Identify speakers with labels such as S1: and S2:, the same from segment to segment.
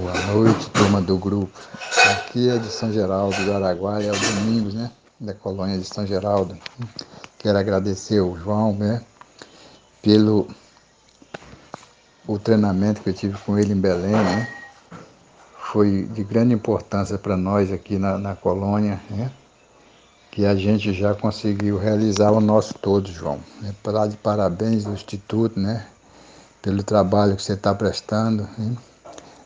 S1: Boa noite, turma do grupo. Aqui é de São Geraldo do Araguaia, é o Domingos, né? Da colônia de São Geraldo. Quero agradecer ao João, né? Pelo o treinamento que eu tive com ele em Belém, né? Foi de grande importância para nós aqui na, na colônia, né? Que a gente já conseguiu realizar o nosso todo, João. É para de parabéns do Instituto, né? Pelo trabalho que você está prestando. Né?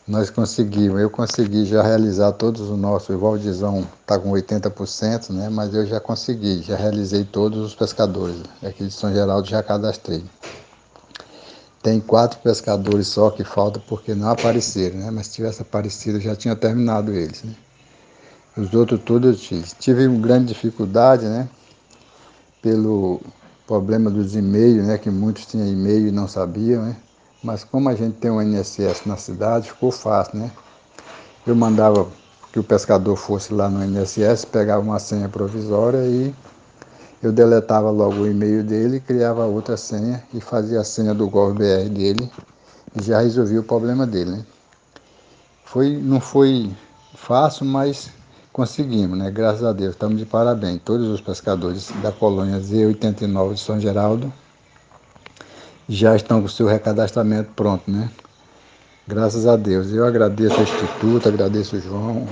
S1: Nós conseguimos, eu consegui já realizar todos os nossos, o Valdizão está com 80%, né? mas eu já consegui, já realizei todos os pescadores, aqui de São Geraldo já cadastrei. Tem quatro pescadores só que faltam porque não apareceram, né? mas se tivesse aparecido já tinha terminado eles. Né? Os outros todos eu tive. Tive uma grande dificuldade, né? Pelo problema dos e-mails, né? Que muitos tinham e-mail e não sabiam, né? Mas como a gente tem um INSS na cidade, ficou fácil, né? Eu mandava que o pescador fosse lá no INSS, pegava uma senha provisória e eu deletava logo o e-mail dele, criava outra senha e fazia a senha do GovBR dele e já resolvia o problema dele, né? Foi, não foi fácil, mas conseguimos, né? Graças a Deus, estamos de parabéns. Todos os pescadores da colônia Z89 de São Geraldo já estão com o seu recadastramento pronto, né? Graças a Deus. Eu agradeço ao Instituto, agradeço o João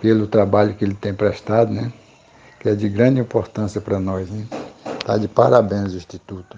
S1: pelo trabalho que ele tem prestado, né? Que é de grande importância para nós, né? Está de parabéns o Instituto.